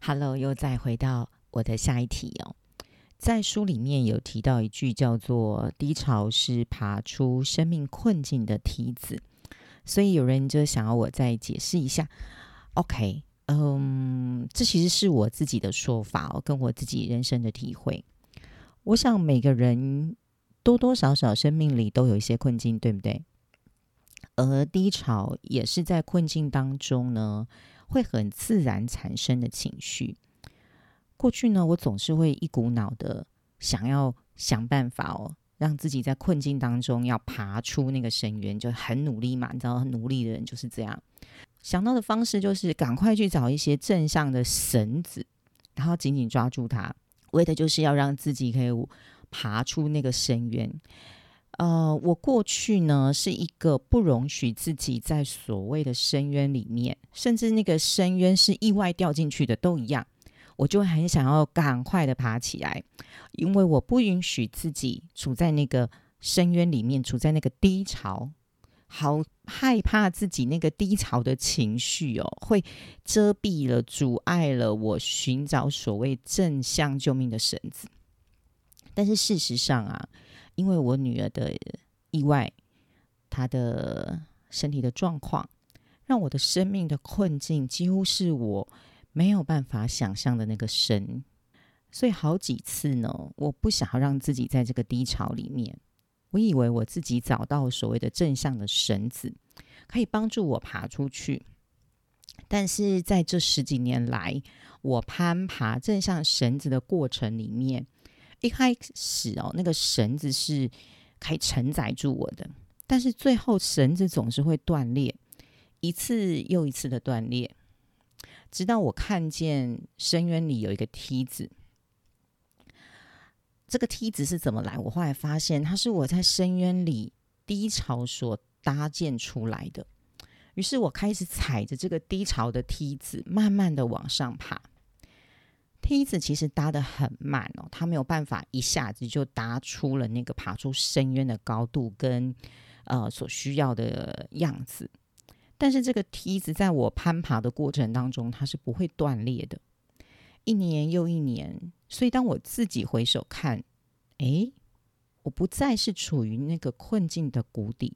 Hello，又再回到我的下一题哦。在书里面有提到一句叫做“低潮是爬出生命困境的梯子”，所以有人就想要我再解释一下。OK，嗯，这其实是我自己的说法哦，跟我自己人生的体会。我想每个人多多少少生命里都有一些困境，对不对？而低潮也是在困境当中呢，会很自然产生的情绪。过去呢，我总是会一股脑的想要想办法哦，让自己在困境当中要爬出那个深渊，就很努力嘛。你知道，很努力的人就是这样。想到的方式就是赶快去找一些正向的绳子，然后紧紧抓住它，为的就是要让自己可以爬出那个深渊。呃，我过去呢是一个不容许自己在所谓的深渊里面，甚至那个深渊是意外掉进去的都一样，我就很想要赶快的爬起来，因为我不允许自己处在那个深渊里面，处在那个低潮，好害怕自己那个低潮的情绪哦，会遮蔽了、阻碍了我寻找所谓正向救命的绳子。但是事实上啊。因为我女儿的意外，她的身体的状况，让我的生命的困境几乎是我没有办法想象的那个深。所以好几次呢，我不想要让自己在这个低潮里面。我以为我自己找到所谓的正向的绳子，可以帮助我爬出去。但是在这十几年来，我攀爬正向绳子的过程里面。一开始哦，那个绳子是可以承载住我的，但是最后绳子总是会断裂，一次又一次的断裂，直到我看见深渊里有一个梯子。这个梯子是怎么来？我后来发现，它是我在深渊里低潮所搭建出来的。于是我开始踩着这个低潮的梯子，慢慢的往上爬。梯子其实搭的很慢哦，它没有办法一下子就搭出了那个爬出深渊的高度跟呃所需要的样子。但是这个梯子在我攀爬的过程当中，它是不会断裂的。一年又一年，所以当我自己回首看，诶，我不再是处于那个困境的谷底，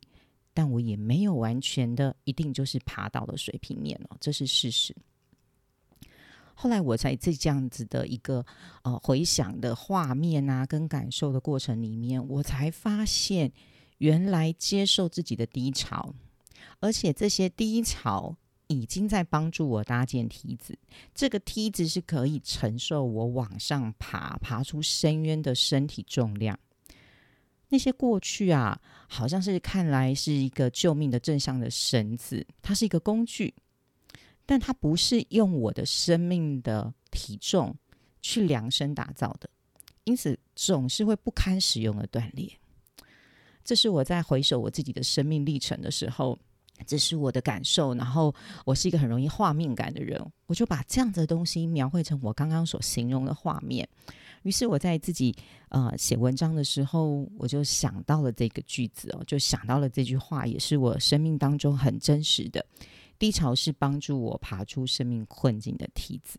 但我也没有完全的一定就是爬到了水平面了，这是事实。后来我在这样子的一个呃回想的画面啊，跟感受的过程里面，我才发现，原来接受自己的低潮，而且这些低潮已经在帮助我搭建梯子。这个梯子是可以承受我往上爬、爬出深渊的身体重量。那些过去啊，好像是看来是一个救命的正向的绳子，它是一个工具。但它不是用我的生命的体重去量身打造的，因此总是会不堪使用的断裂。这是我在回首我自己的生命历程的时候，这是我的感受。然后我是一个很容易画面感的人，我就把这样的东西描绘成我刚刚所形容的画面。于是我在自己呃写文章的时候，我就想到了这个句子哦，就想到了这句话，也是我生命当中很真实的。低潮是帮助我爬出生命困境的梯子。